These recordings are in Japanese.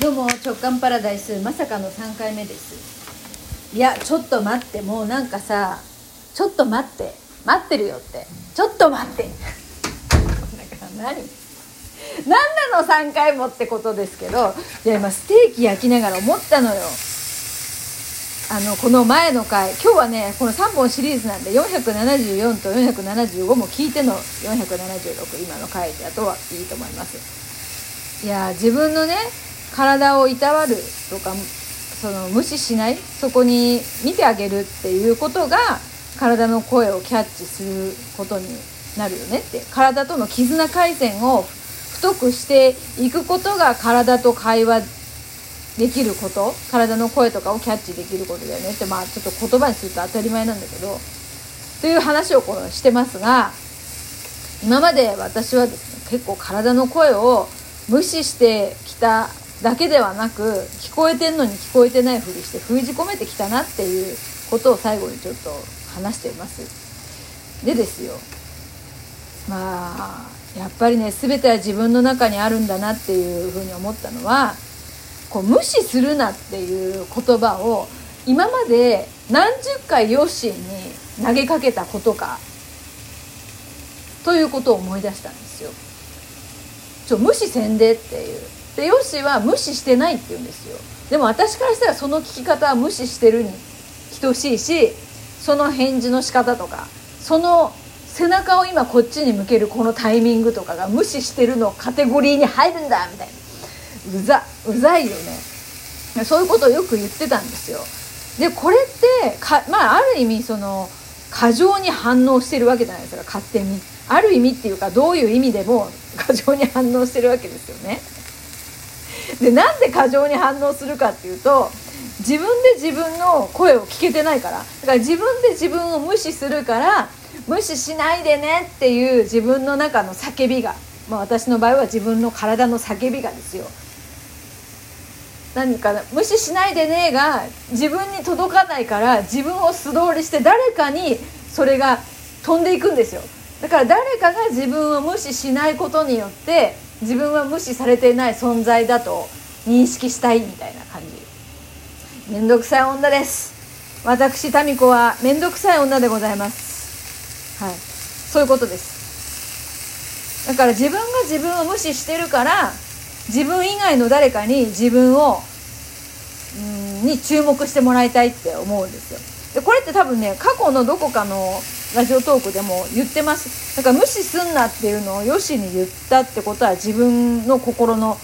どうも直感パラダイスまさかの3回目です。いやちょっと待って。もうなんかさちょっと待って。待ってるよって。ちょっと待って。なんか何？何なの3回もってことですけど。いや今ステーキ焼きながら思ったのよ。あのこの前の回。今日はねこの3本シリーズなんで474と475も聞いての476今の回だとはいいと思います。いや自分のね体をいたわるとかその無視しないそこに見てあげるっていうことが体の声をキャッチすることになるよねって。体との絆回線を太くしていくことが体と会話できること体の声とかをキャッチできることだよねってまあちょっと言葉にすると当たり前なんだけどという話をこのしてますが今まで私はですね結構体の声を無視してきただけではなく聞こえてんのに聞こえてないふりして封じ込めてきたなっていうことを最後にちょっと話していますでですよまあやっぱりね全ては自分の中にあるんだなっていうふうに思ったのはこう無視するなっていう言葉を今まで何十回ヨッシーに投げかけたことかということを思い出したんですよ。ちょ無視せんでっていう。でヨッシは無視してないって言うんですよ。でも私からしたらその聞き方は無視してるに等しいしその返事の仕方とかその背中を今こっちに向けるこのタイミングとかが無視してるのカテゴリーに入るんだみたいな。うざうざいよねそういうことをよく言ってたんですよでこれってかまあある意味その過剰に反応してるわけじゃないですか勝手にある意味っていうかどういう意味でも過剰に反応してるわけですよねでなんで過剰に反応するかっていうと自分で自分の声を聞けてないから。だから自分で自分を無視するから無視しないでねっていう自分の中の叫びが、まあ、私の場合は自分の体の叫びがですよ。何か無視しないでねが自分に届かないから自分を素通りして誰かにそれが飛んでいくんですよ。だから誰かが自分を無視しないことによって自分は無視されていない存在だと認識したいみたいな感じ。めんどくさい女です。私民子はめんどくさい女でございます。はい。そういうことです。だから自分が自分を無視してるから自分以外の誰かに自分をんに注目してもらいたいって思うんですよ。でこれって多分ね過去のどこかのラジオトークでも言ってます。だから無視すんなっていうのをよしに言ったってことは自分の心の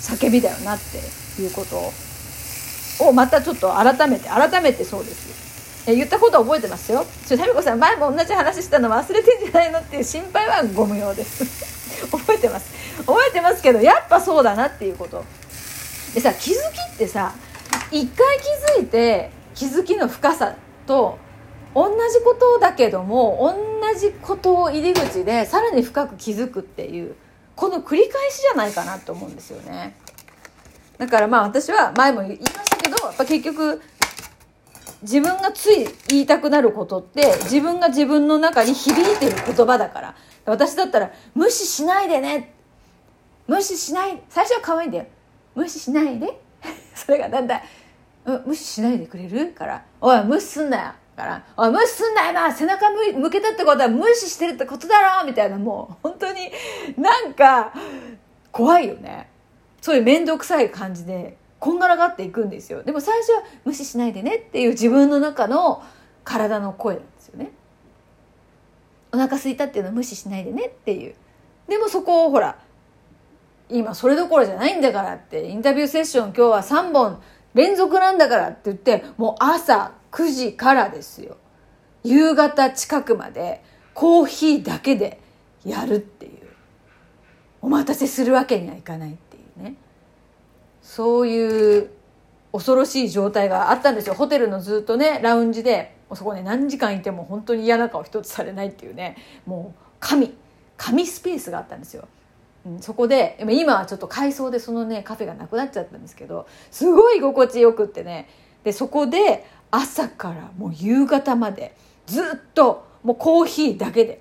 叫びだよなっていうことをまたちょっと改めて改めてそうですえ言ったことは覚えてますよ？ちょタミコさん前も同じ話したの忘れてんじゃないのっていう心配はご無用です。覚えてます。覚えてますけどやっぱそうだなっていうこと。でさ気づきってさ一回気づいて気づきの深さとじことだけども同じことを入り口でさらに深く気づくっていうこの繰り返しじゃないかなと思うんですよね。だからまあ私は前も言いましたけどやっぱ結局自分がつい言いたくなることって自分が自分の中に響いてる言葉だから。私だったら無視しないでね。無視しない最初は可愛いんだよ。無視しないで。それがだんだん無視しないでくれるから。おい無視すんなよ。から「おい無視すんなよな背中向けたってことは無視してるってことだろ!」みたいなもう本当になんか怖いよね。そういう面倒くさい感じでこんがらがっていくんですよ。でも最初は無視しないでねっていう自分の中の体の声なんですよね。お腹空いたっていうのは無視しないでねっていう。でもそこをほら今それどころじゃないんだからってインタビューセッション今日は3本連続なんだからって言ってもう朝9時からですよ。夕方近くまでコーヒーだけでやるっていう。お待たせするわけにはいかないっていうね。そういう恐ろしい状態があったんですよ。ホテルのずっとねラウンジでそこね何時間いても本当に嫌な顔一つされないっていうね。もう神神スペースがあったんですよ。そこで今はちょっと改装でそのねカフェがなくなっちゃったんですけどすごい心地よくってね。でそこで朝からもう夕方までずっともうコーヒーだけで、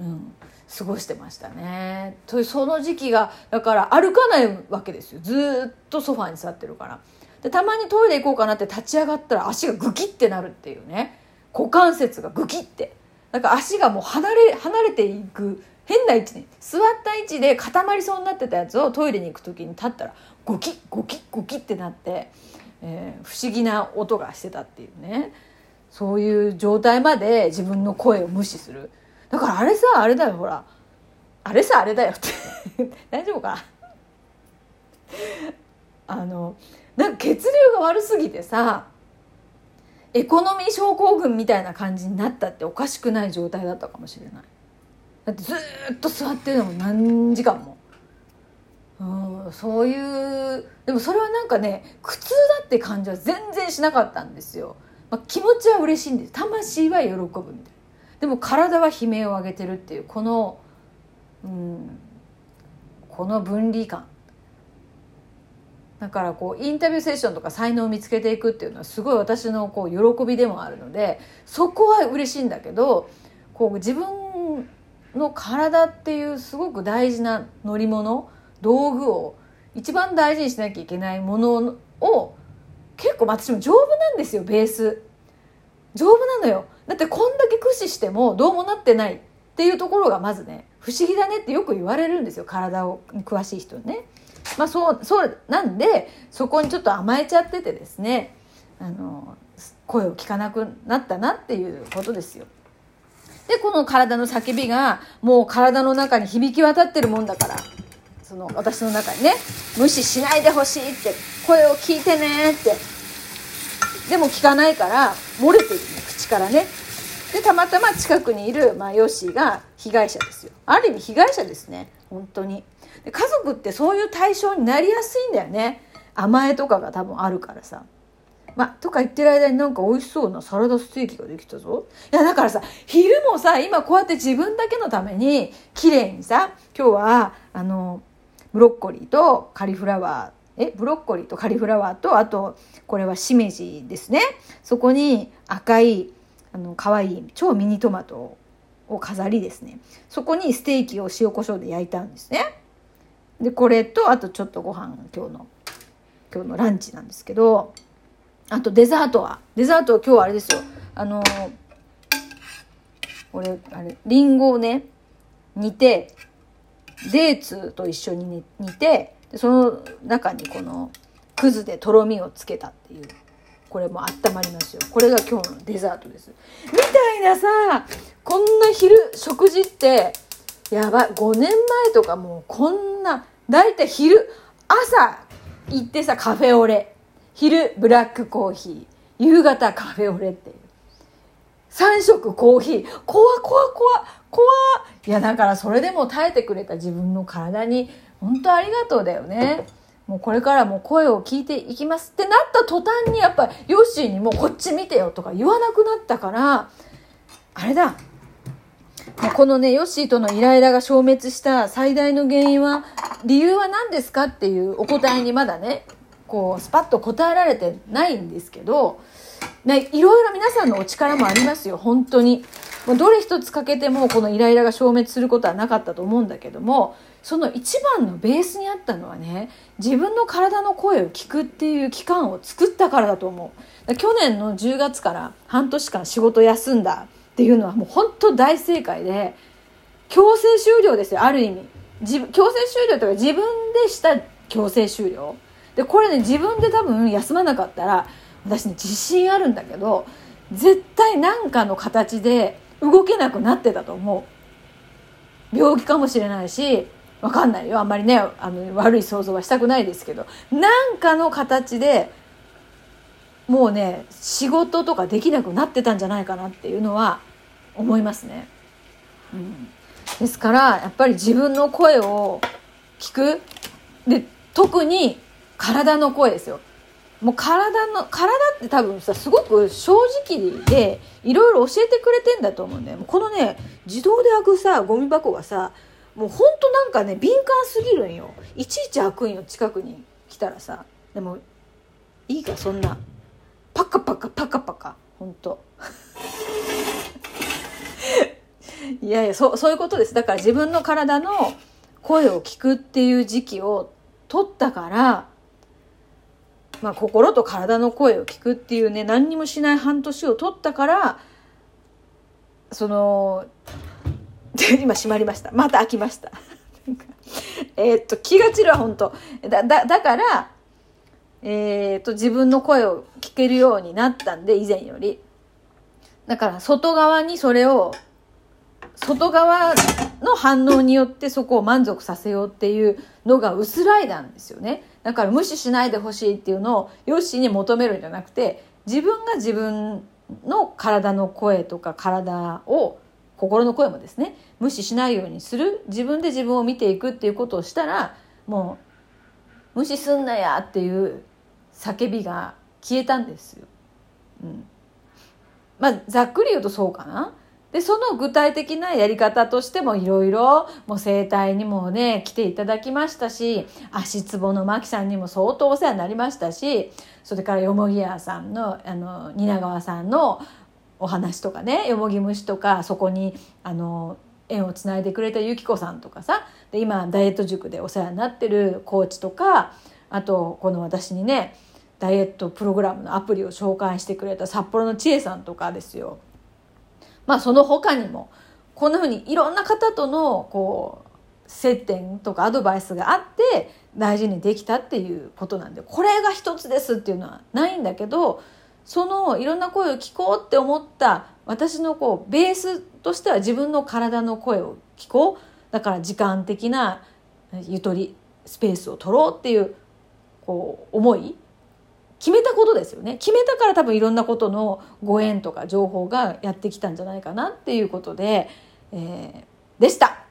うん、過ごしてましたね。とその時期がだから歩かないわけですよ。ずっとソファに座ってるから。でたまにトイレ行こうかなって立ち上がったら足がグキってなるっていうね。股関節がグキって。なんか足がもう離れ離れていく変な位置に座った位置で固まりそうになってたやつをトイレに行く時に立ったらゴキッゴキッゴキッってなって、えー、不思議な音がしてたっていうね。そういう状態まで自分の声を無視する。だからあれさあれだよほら。あれさあれだよって。大丈夫か？あのなんか血流が悪すぎてさエコノミー症候群みたいな感じになったっておかしくない状態だったかもしれない。だってずっと座ってるのも何時間も。うんそういうでもそれはなんかね苦痛だって感じは全然しなかったんですよ、まあ、気持ちは嬉しいんです。魂は喜ぶみたいな。でも体は悲鳴を上げてるっていうこのうんこの分離感。だからこうインタビューセッションとか才能を見つけていくっていうのはすごい私のこう喜びでもあるのでそこは嬉しいんだけどこう自分の体っていうすごく大事な乗り物道具を一番大事にしなきゃいけないものを結構私も丈夫なんですよベース丈夫なのよだってこんだけ駆使してもどうもなってないっていうところがまずね不思議だねってよく言われるんですよ体を詳しい人にね。まあそうそうなんでそこにちょっと甘えちゃっててですねあの声を聞かなくなったなっていうことですよ。でこの体の叫びがもう体の中に響き渡ってるもんだから。その私の中にね。無視しないでほしいって。声を聞いてねって。でも聞かないから漏れてるね口からね。でたまたま近くにいる、まあ、ヨッシーが被害者ですよ。ある意味被害者ですね。本当に。で家族ってそういう対象になりやすいんだよね。甘えとかが多分あるからさ。まあ、とか言ってる間になんか美味しそうなサラダステーキができたぞ。いや、だからさ、昼もさ、今こうやって自分だけのために、綺麗にさ、今日は、あの、ブロッコリーとカリフラワー、え、ブロッコリーとカリフラワーと、あと、これはしめじですね。そこに赤いあの可愛い超ミニトマトを飾りですねそこにステーキを塩コショウで焼いたんですねでこれとあとちょっとご飯今日の今日のランチなんですけどあとデザートは。デザートは今日はあれですよ。あの俺あれりんごをね煮てデーツと一緒に煮てでその中にこのくずでとろみをつけたっていうこれも温まりますよ。これが今日のデザートです。みたいなさこんな昼食事ってやばい。5年前とかもうこんなだいたい昼朝行ってさカフェオレ。昼ブラックコーヒー夕方カフェオレっていう。3食コーヒー。怖怖怖怖。いやだからそれでも耐えてくれた自分の体に本当ありがとうだよね。もうこれからも声を聞いていきます。ってなった途端にやっぱヨッシーにもこっち見てよとか言わなくなったからあれだ。このねヨッシーとのイライラが消滅した最大の原因は理由は何ですかっていうお答えにまだねこうスパッと答えられてないんですけど、ね、いろいろ皆さんのお力もありますよ本当に。どれ一つ欠けてもこのイライラが消滅することはなかったと思うんだけどもその一番のベースにあったのはね自分の体の声を聞くっていう期間を作ったからだと思う。去年の10月から半年間仕事休んだっていうのはもう本当大正解で強制終了ですよある意味。自強制終了というか自分でした強制終了。でこれね自分で多分休まなかったら私ね自信あるんだけど絶対何かの形で動けなくなってたと思う。病気かもしれないしわかんないよ。あんまりねあの悪い想像はしたくないですけど。何かの形でもうね仕事とかできなくなってたんじゃないかなっていうのは思いますね。うん、ですからやっぱり自分の声を聞く。で特に体の声ですよ。もう体の体って多分さすごく正直でいろいろ教えてくれてんだと思うんだよ。このね自動で開くさゴミ箱がさもうほんとなんかね敏感すぎるんよ。いちいち開くんよ近くに来たらさ。でもいいかそんな。パカパカパカパカ。ほんと。いやいやそそういうことです。だから自分の体の声を聞くっていう時期を取ったからまあ、心と体の声を聞くっていうね何にもしない半年を取ったからその 今閉まりました。また開きました。えっと気が散るわ本当。だだだからえー、っと自分の声を聞けるようになったんで以前より。だから外側にそれを外側の反応によってそこを満足させようっていうのが薄らいだんですよねだから無視しないでほしいっていうのをヨッシーに求めるんじゃなくて自分が自分の体の声とか体を心の声もですね無視しないようにする自分で自分を見ていくっていうことをしたらもう無視すんなやっていう叫びが消えたんですよ。うん、まあざっくり言うとそうかな。でその具体的なやり方としてもいろいろもう整体にもね来ていただきましたし足つぼのマキさんにも相当お世話になりましたしそれからよもぎ屋さんのあの蜷川さんのお話とかねよもぎ虫とかそこにあの縁をつないでくれたゆきこさんとかさで今ダイエット塾でお世話になってるコーチとかあとこの私にねダイエットプログラムのアプリを紹介してくれた札幌の千恵さんとかですよ。まあその他にもこんなふうにいろんな方とのこう接点とかアドバイスがあって大事にできたっていうことなんでこれが一つですっていうのはないんだけどそのいろんな声を聞こうって思った私のこうベースとしては自分の体の声を聞こう。だから時間的なゆとりスペースを取ろうっていうこう思い決めたことですよね決めたから多分いろんなことのご縁とか情報がやってきたんじゃないかなっていうことで、えー、でした。